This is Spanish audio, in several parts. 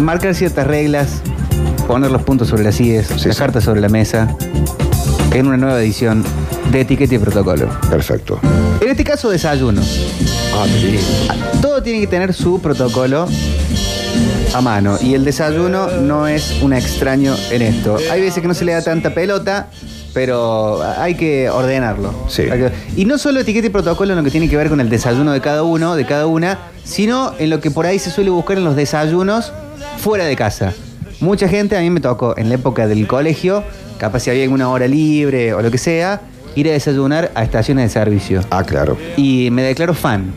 marcar ciertas reglas, poner los puntos sobre las IES, Sí, las sí. cartas sobre la mesa, en una nueva edición de etiqueta y protocolo. Perfecto. En este caso, desayuno. Ah, sí. Todo tiene que tener su protocolo a mano. Y el desayuno no es un extraño en esto. Hay veces que no se le da tanta pelota, pero hay que ordenarlo. Sí. Y no solo etiqueta y protocolo en lo que tiene que ver con el desayuno de cada uno, de cada una, sino en lo que por ahí se suele buscar en los desayunos fuera de casa. Mucha gente, a mí me tocó en la época del colegio, capaz si había alguna hora libre o lo que sea, ir a desayunar a estaciones de servicio Ah, claro. y me declaro fan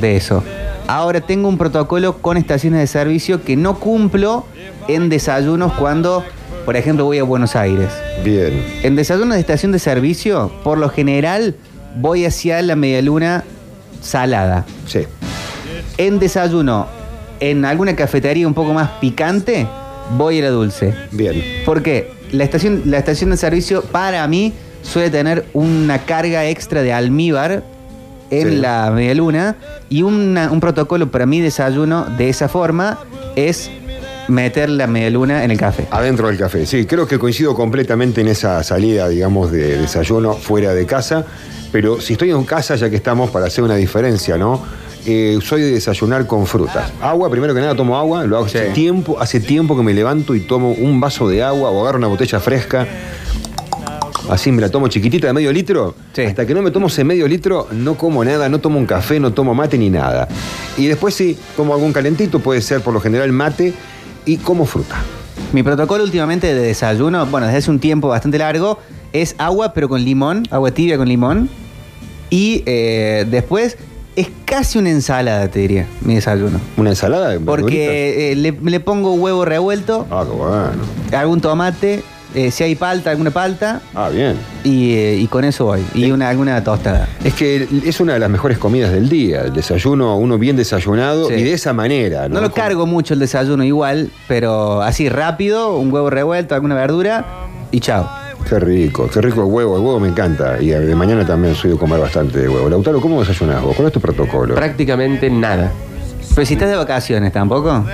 de eso. Ahora tengo un protocolo con estaciones de servicio que no cumplo en desayunos cuando, por ejemplo, voy a Buenos Aires. Bien. En desayunos de estación de servicio, por lo general, voy hacia la medialuna salada. Sí. En desayuno, en alguna cafetería un poco más picante, voy a la dulce. Bien. Porque la estación, la estación de servicio para mí suele tener una carga extra de almíbar en Sí. la medialuna y una- un protocolo para mi desayuno de esa forma es meter la medialuna en el café. Adentro del café, sí, creo que coincido completamente en esa salida, digamos, de desayuno fuera de casa, pero si estoy en casa, ya que estamos, para hacer una diferencia, ¿no? Eh, soy de desayunar con frutas. Agua, primero que nada tomo agua, lo hago hace tiempo, hace tiempo que me levanto y tomo un vaso de agua o agarro una botella fresca. Así me la tomo chiquitita de medio litro. Sí. Hasta que no me tomo ese medio litro, no como nada, no tomo un café, no tomo mate ni nada. Y después sí, como algún calentito, puede ser por lo general mate y como fruta. Mi protocolo últimamente de desayuno, bueno, desde hace un tiempo bastante largo, es agua pero con limón, agua tibia con limón. Y eh, después es casi una ensalada, te diría, mi desayuno. ¿Una ensalada? de? Porque eh, le, le pongo huevo revuelto, Ah, qué bueno. algún tomate, eh, si hay palta, alguna palta, Ah, bien. y, eh, y con eso voy. Y una, alguna tostada. Es que es una de las mejores comidas del día. El desayuno, uno bien desayunado Sí. y de esa manera. No, No, lo cargo mucho el desayuno igual, pero así rápido, un huevo revuelto, alguna verdura y chao. Qué rico, qué rico el huevo. El huevo me encanta. Y de mañana también soy de comer bastante de huevo. Lautaro, ¿cómo desayunás vos? ¿Cuál es tu protocolo? Prácticamente nada. Pero si estás de vacaciones, ¿tampoco?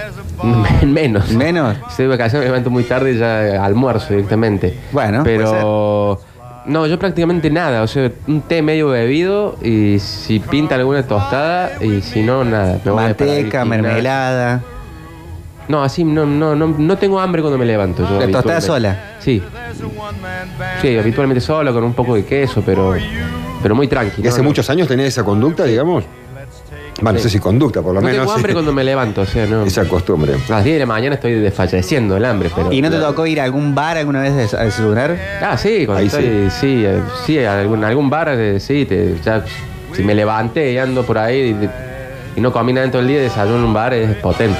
Men- Menos. ¿Menos? Estoy de vacaciones, me levanto muy tarde y ya almuerzo directamente. Bueno, Pero. No, yo prácticamente nada. O sea, un té medio bebido y si pinta alguna tostada y si no, nada. Me Manteca, mermelada. No, así no, no, no, no tengo hambre cuando me levanto. Yo ¿La tostada habitualmente. sola? Sí. Sí, habitualmente solo, con un poco de queso, pero, pero muy tranquilo. ¿Y hace muchos años tenés esa conducta, digamos? Bueno, no sé si conducta, por lo No menos. tengo hambre cuando me levanto, o sea, no. Esa costumbre. A las 10 de la mañana estoy desfalleciendo el hambre, pero. ¿Y no te tocó ir a algún bar alguna vez a a desayunar? Ah, sí, cuando Ahí estoy, sí, eh, sí, algún, algún bar, eh, sí, te- ya, si me levanté y ando por ahí y, y no comí nada en todo el día, desayuno en un bar, es potente.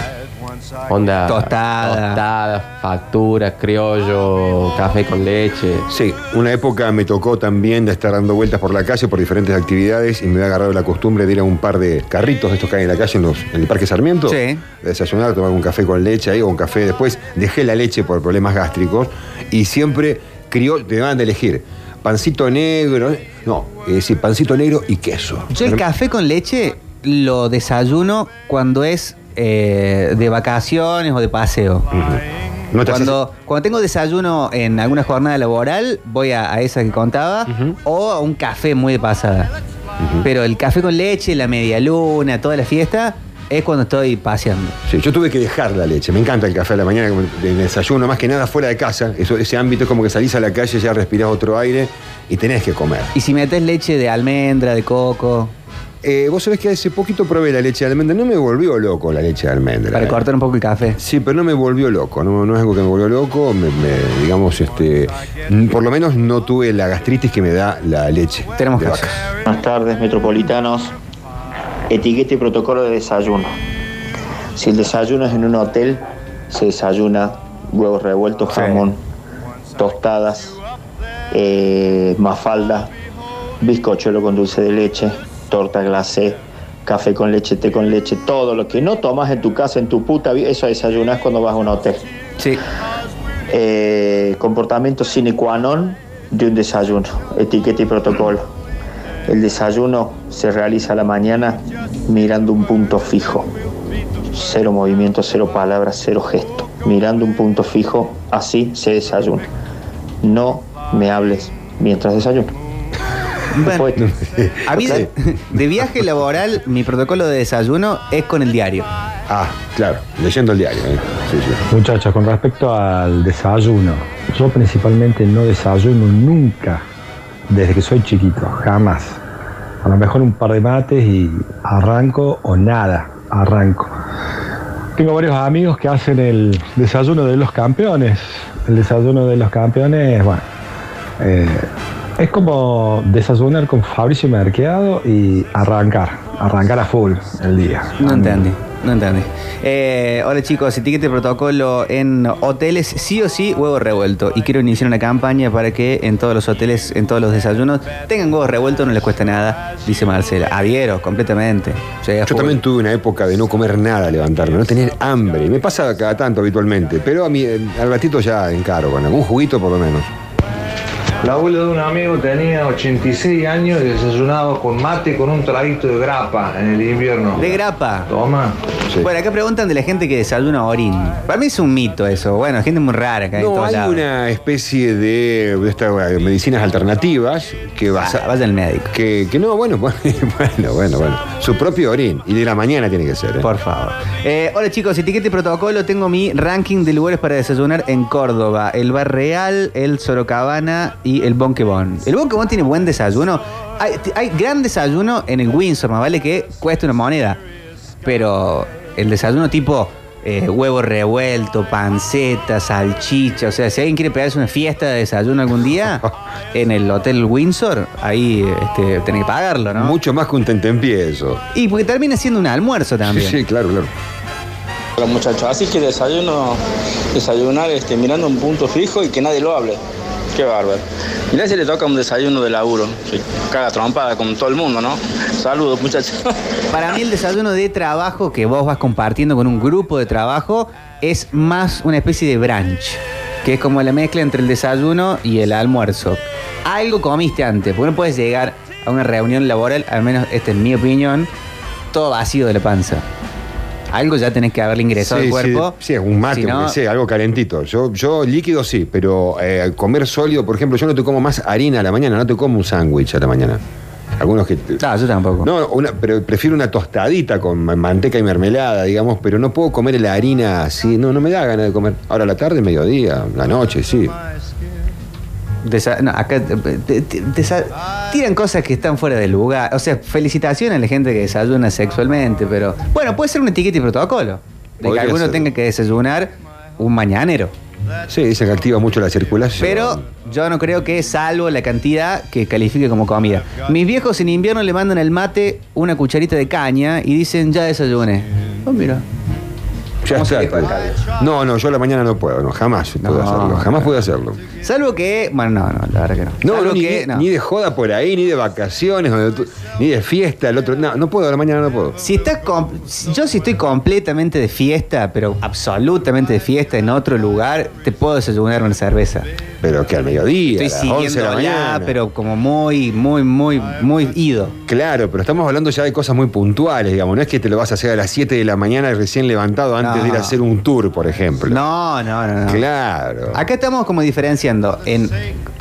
Onda. Tostada. Tostada, factura, criollo, café con leche. Sí, una época me tocó también de estar dando vueltas por la calle por diferentes actividades y me había agarrado la costumbre de ir a un par de carritos de estos que hay en la calle en, los- en el Parque Sarmiento. Sí. De desayunar, tomar un café con leche ahí o un café después. Dejé la leche por problemas gástricos y siempre crió, te van a elegir pancito negro, no, es decir, pancito negro y queso. Yo el café con leche lo desayuno cuando es eh, de vacaciones o de paseo. Ujú. No te haces- Cuando, tengo desayuno en alguna jornada laboral, voy a, a esa que contaba, o a un café muy de pasada. Pero el café con leche, la media luna, toda la fiesta, es cuando estoy paseando. Sí, yo tuve que dejar la leche. Me encanta el café a la mañana, de desayuno, más que nada fuera de casa. Eso, ese ámbito es como que salís a la calle, ya respirás otro aire y tenés que comer. Y si metes leche de almendra, de coco, Eh, Vos sabés que hace poquito probé la leche de almendra. No me volvió loco la leche de almendra. para eh. cortar un poco el café. Sí, pero no me volvió loco. No, no es algo que me volvió loco. Me, me- digamos, este, por lo menos no tuve la gastritis que me da la leche. Tenemos vaca. Buenas tardes, metropolitanos. Etiqueta y protocolo de desayuno. Si el desayuno es en un hotel, se desayuna huevos revueltos, Sí. jamón, tostadas, eh, mafalda, bizcochuelo con dulce de leche, torta glacé, café con leche, té con leche, todo lo que no tomas en tu casa, en tu puta vida, eso desayunas cuando vas a un hotel. Sí. Eh, comportamiento sine qua non de un desayuno, etiqueta y protocolo. El desayuno se realiza a la mañana mirando un punto fijo. cero movimiento, cero palabras, cero gesto. Mirando un punto fijo, así se desayuna. No me hables mientras desayuno. Bueno, a mí de, de viaje laboral, mi protocolo de desayuno es con el diario. Ah, claro, leyendo el diario. ¿eh? Sí, sí. Muchachos, con respecto al desayuno, yo principalmente no desayuno nunca desde que soy chiquito, jamás. A lo mejor un par de mates y arranco o nada, arranco. Tengo varios amigos que hacen el desayuno de los campeones. El desayuno de los campeones, bueno, eh, es como desayunar con Fabricio Merqueado y arrancar, arrancar a full el día. No entendí, no entendí. Eh, hola chicos, etiquete protocolo en hoteles, sí o sí, huevo revuelto. Y quiero iniciar una campaña para que en todos los hoteles, en todos los desayunos, tengan huevos revueltos, no les cuesta nada, dice Marcela. Adhiero, completamente. Yo full. también tuve una época de no comer nada, levantarme, no tener hambre. Me pasa cada tanto habitualmente, pero a mí eh, al ratito ya encaro, con algún juguito por lo menos. La abuela de un amigo tenía 86 años y desayunaba con mate con un traguito de grapa en el invierno. De grapa. Toma. Sí. Bueno, acá preguntan de la gente que desayuna orín. Para mí es un mito eso. Bueno, gente muy rara acá en No, todos hay lados. una especie de, de esta, eh, medicinas alternativas que Ah, basa, vaya al médico. que, que no, bueno, bueno, bueno, bueno. Su propio orín. Y de la mañana tiene que ser. ¿eh? Por favor. Eh, hola chicos, etiquete y protocolo. Tengo mi ranking de lugares para desayunar en Córdoba. El Bar Real, el Sorocabana y el Bonquebón. El Bonquebón tiene buen desayuno. Hay, hay gran desayuno en el Windsor, más vale que cueste una moneda. Pero el desayuno tipo eh, huevo revuelto, panceta, salchicha. O sea, si alguien quiere pegarse una fiesta de desayuno algún día en el Hotel Windsor, ahí este, tenés que pagarlo, ¿no? Mucho más que un tentempié eso. Y porque termina siendo un almuerzo también. Sí, sí, claro, claro. Hola muchachos, así que desayuno, desayunar este, mirando un punto fijo y que nadie lo hable. Qué bárbaro. Mirá si le toca un desayuno de laburo. Se caga trompada con todo el mundo, ¿no? Saludos muchachos. Para mí el desayuno de trabajo que vos vas compartiendo con un grupo de trabajo es más una especie de brunch, que es como la mezcla entre el desayuno y el almuerzo. Algo comiste antes, porque no puedes llegar a una reunión laboral, al menos esta es mi opinión, todo vacío de la panza. Algo ya tenés que haberle ingresado Sí, al cuerpo. Sí, sí, un mate, Si no- aunque sea, algo calentito. Yo, yo líquido sí, pero eh, comer sólido, por ejemplo, yo no te como más harina a la mañana, no te como un sándwich a la mañana. Algunos que... No, yo tampoco. No, una- pero prefiero una tostadita con ma- manteca y mermelada, digamos, pero no puedo comer la harina así, no, no me da ganas de comer. Ahora, la tarde, mediodía, la noche, sí. Desa- no, acá tiran cosas que están fuera de lugar. O sea, felicitaciones a la gente que desayuna sexualmente, pero bueno, puede ser un etiquete y protocolo. De que alguno ser. tenga que desayunar un mañanero. Sí, dicen que activa mucho la circulación. Pero yo no creo que, salvo la cantidad, que califique como comida. Mis viejos en invierno le mandan al mate una cucharita de caña y dicen, ya desayuné. Oh, mira. Ya ¿Cómo se está. dijo el alcalde? No, no, yo a la mañana no puedo, no, jamás puedo No. hacerlo, jamás puedo hacerlo. Salvo que. Bueno, no, no, la verdad que no. No, Salvo ni, que. no. ni de joda por ahí, ni de vacaciones, ni de fiesta, el otro. No, no puedo, a la mañana no puedo. Si estás yo si estoy completamente de fiesta, pero absolutamente de fiesta en otro lugar, te puedo desayunar una cerveza. Pero que al mediodía, Estoy a las 11 de la siguiendo mañana. pero como muy, muy, muy, muy ido. Claro, pero estamos hablando ya de cosas muy puntuales, digamos. No es que te lo vas a hacer a las 7 de la mañana recién levantado antes De ir a hacer un tour, por ejemplo. No, no, no, no. Claro. Acá estamos como diferenciando en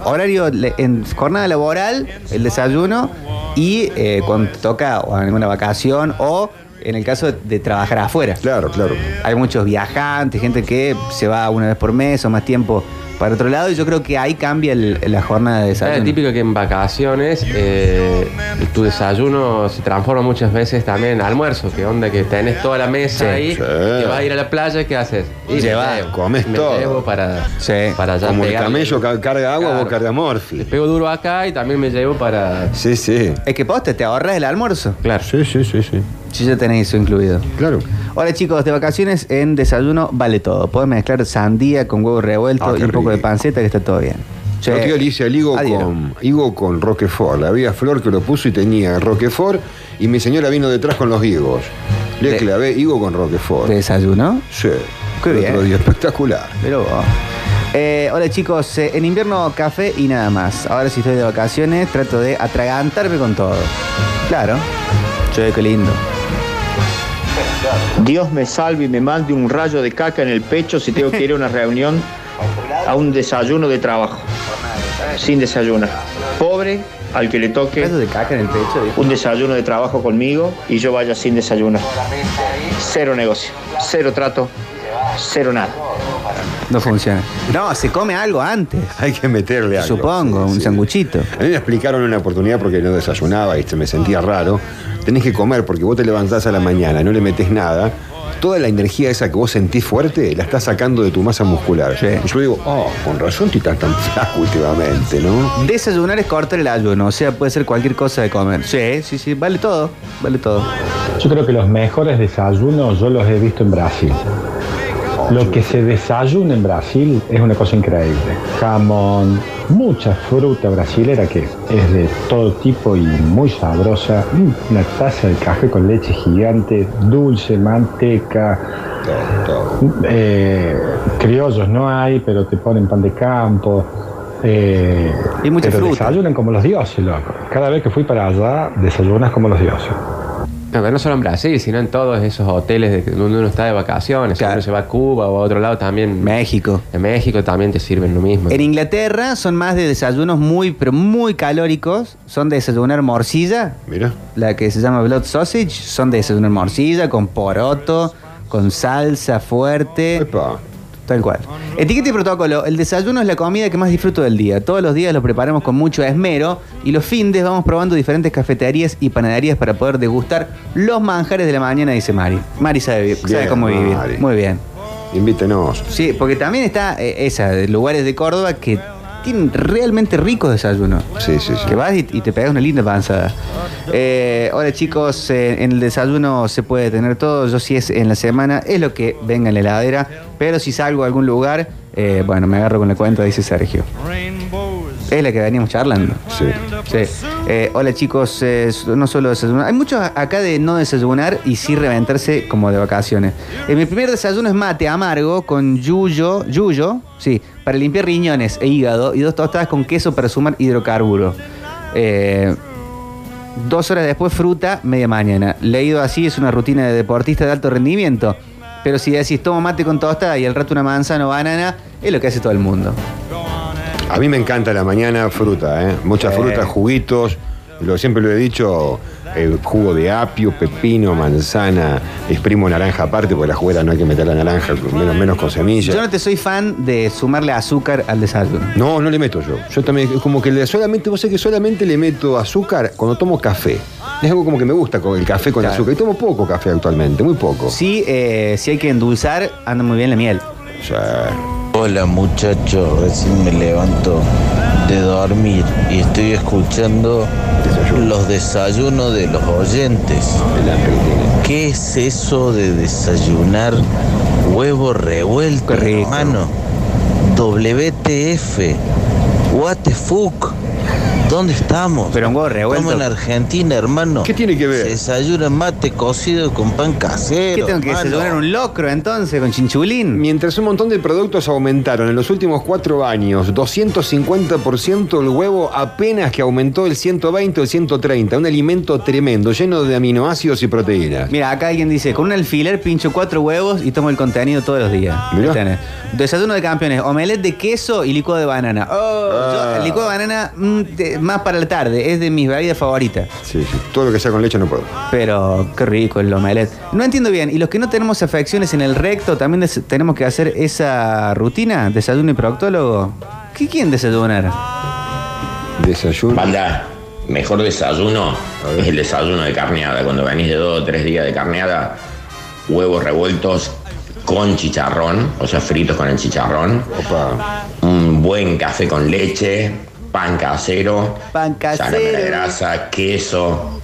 horario, en jornada laboral, el desayuno, y eh, cuando toca o en alguna vacación o en el caso de trabajar afuera. Claro, claro. Hay muchos viajantes, gente que se va una vez por mes o más tiempo para otro lado, y yo creo que ahí cambia el- la jornada de Es desayuno. típico que en vacaciones eh, tu desayuno se transforma muchas veces también en almuerzo, que onda que tenés toda la mesa Sí. ahí, Sí. que vas a ir a la playa, ¿qué haces? Y Llevas, me llevo, comes me todo. llevo para, Sí. para ya Como el pegarle- camello ca- carga agua, Claro. vos carga Le morfi. pego duro acá y también me llevo para... Sí, sí. Es que poste, te ahorras el almuerzo. Claro. Sí, sí, sí, sí. Si ya tenéis eso incluido. Claro. Hola chicos, de vacaciones en desayuno vale todo. Podés mezclar sandía con huevo revuelto Ah, y qué un poco de rico. panceta que está todo bien. Yo Che, le hice el higo adhiero. con, higo con Roquefort. La había Flor que lo puso y tenía Roquefort y mi señora vino detrás con los higos. Le De- clavé higo con Roquefort. ¿De desayuno? Sí. Qué el bien. otro día, espectacular. Pero vos. Eh, hola chicos, eh, en invierno café y nada más. Ahora si estoy de vacaciones trato de atragantarme con todo. Claro. Che, qué lindo. Dios me salve y me mande un rayo de caca en el pecho si tengo que ir a una reunión, a un desayuno de trabajo, sin desayunar. Pobre al que le toque Caso de caca en el pecho. un desayuno de trabajo conmigo y yo vaya sin desayunar. Cero negocio, cero trato, cero nada. No funciona. No, se come algo antes. Hay que meterle algo. Supongo, sí, un sí. sanguchito. A mí me explicaron una oportunidad porque no desayunaba y se me sentía raro. Tenés que comer porque vos te levantás a la mañana, no le metés nada. Toda la energía esa que vos sentís fuerte la estás sacando de tu masa muscular. Sí. Y yo digo, oh, con razón estoy tan, tan flaco últimamente, ¿no? Desayunar es cortar el ayuno, o sea, puede ser cualquier cosa de comer. Sí, sí, sí, vale todo, vale todo. Yo creo que los mejores desayunos yo los he visto en Brasil. Lo que se desayuna en Brasil es una cosa increíble. Jamón, mucha fruta brasilera que es de todo tipo y muy sabrosa. Una taza de café con leche gigante, dulce, manteca. Eh, criollos no hay, pero te ponen pan de campo. Eh, Y mucha pero fruta. desayunan como los dioses, loco. Cada vez que fui para allá, desayunas como los dioses. No, pero no solo en Brasil, sino en todos esos hoteles de, donde uno está de vacaciones. Claro. Si uno se va a Cuba o a otro lado también. México. En México también te sirven lo mismo. En Inglaterra son más de desayunos muy, pero muy calóricos. Son de desayunar morcilla, Mira. la que se llama blood sausage. Son de desayunar morcilla con poroto, con salsa fuerte. Epa. Tal cual. Etiqueta y protocolo. El desayuno es la comida que más disfruto del día. Todos los días lo preparamos con mucho esmero y los findes vamos probando diferentes cafeterías y panaderías para poder degustar los manjares de la mañana, dice Mari. Mari sabe, cómo vivir. Mari. Muy bien. Invítenos. Sí, porque también está eh, esa, de lugares de Córdoba que tienen realmente ricos desayunos. Sí, sí, sí. Que vas y, y te pegas una linda panzada. Eh, hola chicos, eh, en el desayuno se puede tener todo. Yo si es en la semana, es lo que venga en la heladera. Pero si salgo a algún lugar, eh, bueno, me agarro con la cuenta, dice Sergio. Es la que veníamos charlando. Sí. Sí. Eh, hola chicos, eh, no solo desayunar. Hay muchos acá de no desayunar y sí reventarse como de vacaciones. Eh, mi primer desayuno es mate amargo con yuyo, yuyo, sí, para limpiar riñones e hígado y dos tostadas con queso para sumar hidrocarburo. Eh, dos horas después fruta, media mañana. Leído así es una rutina de deportista de alto rendimiento. Pero si decís tomo mate con tostada y al rato una manzana o banana, es lo que hace todo el mundo. A mí me encanta la mañana fruta, ¿eh? Muchas frutas, juguitos. Lo, siempre lo he dicho, el jugo de apio, pepino, manzana, exprimo naranja aparte, porque la juguera no hay que meter la naranja, menos, menos con semillas. Yo no te soy fan de sumarle azúcar al desayuno. No, no le meto yo. Yo también, como que le- solamente, vos sabés que solamente le meto azúcar cuando tomo café. Es algo como que me gusta con el café con Claro. azúcar. Y tomo poco café actualmente, muy poco. Sí, eh, si hay que endulzar, anda muy bien la miel. O sea, Hola muchachos, recién me levanto de dormir y estoy escuchando Desayuno. los desayunos de los oyentes. ¿Qué es eso de desayunar huevo revuelto, hermano? WTF. What the fuck? ¿Dónde estamos? Pero un huevo revuelto. Estamos en Argentina, hermano. ¿Qué tiene que ver? Se desayuna mate cocido con pan casero. ¿Qué tengo que hermano. desayunar un locro entonces con chinchulín? Mientras un montón de productos aumentaron en los últimos cuatro años, 250% el huevo apenas que aumentó el 120 o el 130. Un alimento tremendo, lleno de aminoácidos y proteínas. Mira, acá alguien dice, con un alfiler pincho cuatro huevos y tomo el contenido todos los días. Mirá. Desayuno de campeones, omelette de queso y licuado de banana. Oh, Ah. yo, el licuado de banana mm, de- más para la tarde, es de mis bebidas favoritas. Sí, sí. Todo lo que sea con leche no puedo. Pero qué rico el omelette. No entiendo bien, ¿y los que no tenemos afecciones en el recto también tenemos que hacer esa rutina? ¿Desayuno y proctólogo? ¿Qué quieren desayunar? Desayuno. Banda, mejor desayuno es el desayuno de carneada. Cuando venís de dos o tres días de carneada, huevos revueltos con chicharrón, o sea, fritos con el chicharrón, Opa. un buen café con leche, pan casero, Pan casero. salame de grasa, queso,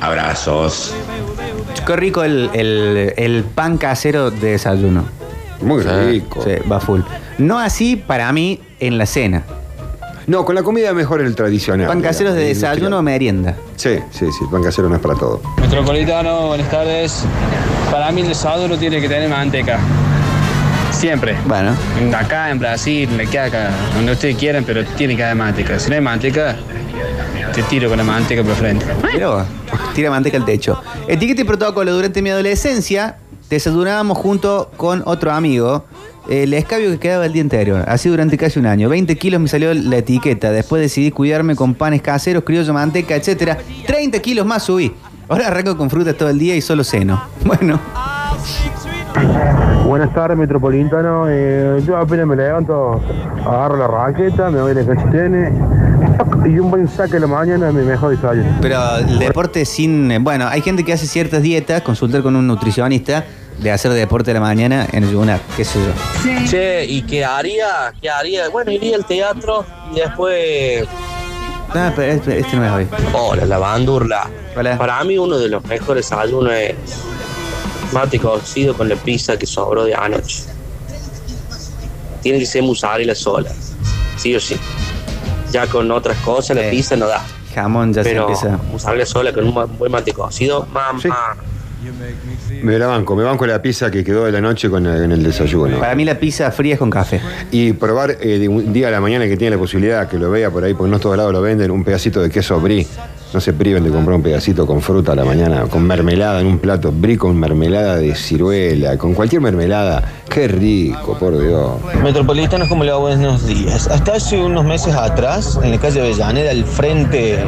abrazos. Qué rico el, el- el pan casero de desayuno. Muy Sí, rico. Sí, va full. No así para mí en la cena. No, con la comida mejor el tradicional. Pan casero digamos, de desayuno o merienda. Sí, sí, sí. El pan casero no es para todo. Metropolitano, buenas tardes. Para mí el desayuno tiene que tener manteca. Siempre. Bueno, Acá en Brasil, queda acá, donde ustedes quieran, pero tiene que haber manteca. Si no hay manteca, te tiro con la manteca por frente. Pero tira manteca al techo. Etiqueta y protocolo. Durante mi adolescencia desayunábamos junto con otro amigo el escabio que quedaba el día anterior. Así durante casi un año. 20 kilos me salió la etiqueta. Después decidí cuidarme con panes caseros, criollo, manteca, etcétera. 30 kilos más subí. Ahora arranco con frutas todo el día y solo ceno. Bueno. Buenas tardes, Metropolitano. Eh, yo apenas me levanto, agarro la raqueta, me voy a la cachitene y un buen saque a la mañana es mi mejor desayuno. Pero el deporte sin. eh, Bueno, hay gente que hace ciertas dietas, consultar con un nutricionista, de hacer deporte a la mañana en ayunar, qué sé yo. Che, ¿y qué haría? ¿Qué haría? Bueno, iría al teatro y después. No, pero este, este no es hoy. Hola, la bandurla. Hola. Para mí, uno de los mejores desayunos es mate cocido con la pizza que sobró de anoche. Tiene que ser mozzarella sola, sí o sí. Ya con otras cosas, la Eh, pizza no da. Jamón ya Pero se empieza. mozzarella sola con un buen mate cocido, mamá. Me la banco, me banco la pizza que quedó de la noche con el, en el desayuno. Para mí la pizza fría es con café. Y probar eh, de un día a la mañana que tiene la posibilidad, que lo vea por ahí, porque no todos lados lo venden, un pedacito de queso brie. No se priven de comprar un pedacito con fruta a la mañana, con mermelada en un plato, brie con mermelada de ciruela, con cualquier mermelada. Qué rico, por Dios. Metropolitanos, como le va? Buenos días. Hasta hace unos meses atrás, en la calle Avellaneda, al frente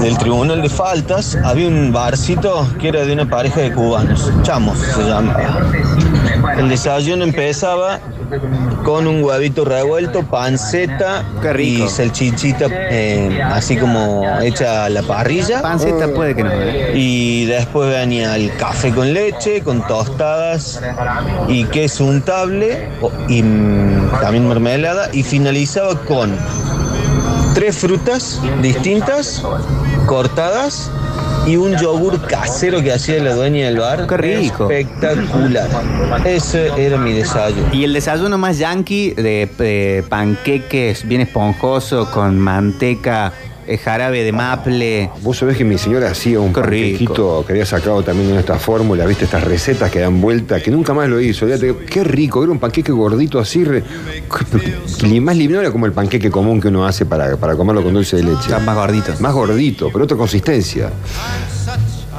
del Tribunal de Faltas, había un barcito que era de una pareja de cubanos. Chamos se llamaba. El desayuno empezaba con un huevito revuelto, panceta y salchichita, eh, así como hecha a la parrilla. Panceta puede que no. ¿eh? Y después venía el café con leche, con tostadas y queso untable y mm, también mermelada. Y finalizaba con tres frutas distintas, cortadas y un yogur casero que hacía la dueña del bar. Qué rico. Espectacular. Ese era mi desayuno. Y el desayuno más yankee de, de panqueques bien esponjoso con manteca, eh, jarabe de maple. Vos sabés que mi señora hacía un Qué rico. panquequito que había sacado también en esta fórmula, viste, estas recetas que dan vuelta, que nunca más lo hizo. Olvídate, Qué rico, era un panqueque gordito así, re- que más libre, no era como el panqueque común que uno hace para, para comerlo con dulce de leche. más gordito. Más gordito, pero otra consistencia.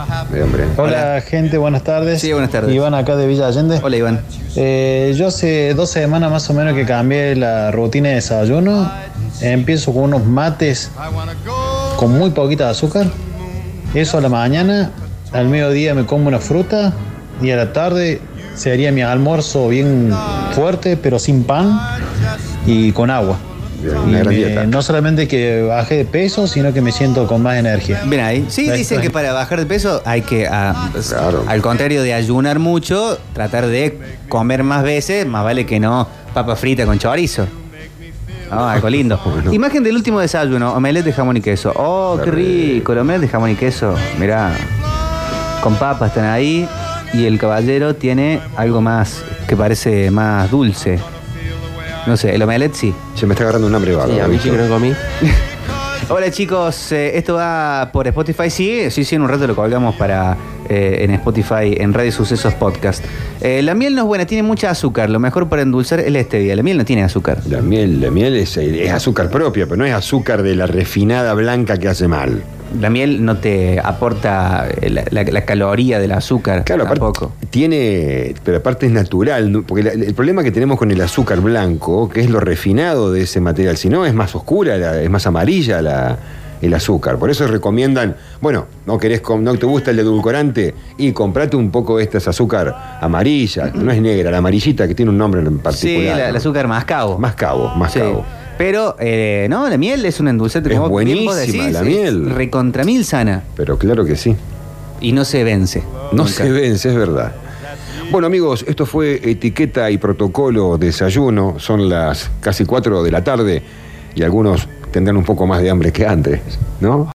De. Hola, gente, buenas tardes. Sí, buenas tardes. Iván acá de Villa Allende. Hola Iván. Eh, yo hace dos semanas más o menos que cambié la rutina de desayuno. Empiezo con unos mates con muy poquita azúcar. Eso a la mañana. Al mediodía me como una fruta. Y a la tarde sería mi almuerzo bien fuerte, pero sin pan y con agua. Y una gran me- dieta. no solamente que baje de peso, sino que me siento con más energía. Ven ahí. Sí, dicen que para bajar de peso hay que, ah, al contrario de ayunar mucho, tratar de comer más veces, más vale que no papa frita con chorizo. Oh, algo lindo. Imagen del último desayuno, omelette de jamón y queso. Oh, qué rico, el omelette de jamón y queso. Mirá, con papas están ahí y el caballero tiene algo más que parece más dulce. No sé, el omelette sí. Se me está agarrando un hambre. Sí, a mí sí que no comí. Hola chicos, eh, esto va por Spotify, sí, sí, sí, en un rato lo colgamos para eh, en Spotify, en Radio Sucesos Podcast. Eh, la miel no es buena, tiene mucha azúcar, lo mejor para endulzar es la stevia, la miel no tiene azúcar. La miel, la miel es, es azúcar propia, pero no es azúcar de la refinada blanca que hace mal. La miel no te aporta la, la- la caloría del azúcar Claro, tampoco. tiene, pero aparte es natural, ¿no? porque la- el problema que tenemos con el azúcar blanco, que es lo refinado de ese material, si no es más oscura, es más amarilla la- el azúcar. Por eso recomiendan, bueno, no querés, no te gusta el edulcorante y comprate un poco de esta azúcar amarilla, no es negra, la amarillita que tiene un nombre en Sí, particular. la- ¿no? el azúcar mascabo. Mascabo, mascabo. Sí. Pero, eh, no, la miel es un endulzante, Es como bien vos buenísima decís, la miel. Recontra mil sana. Pero claro que sí. Y no se vence. No Nunca. se vence, es verdad. Bueno amigos, esto fue etiqueta y protocolo desayuno. Son las casi 4 de la tarde y algunos tendrán un poco más de hambre que antes, ¿no?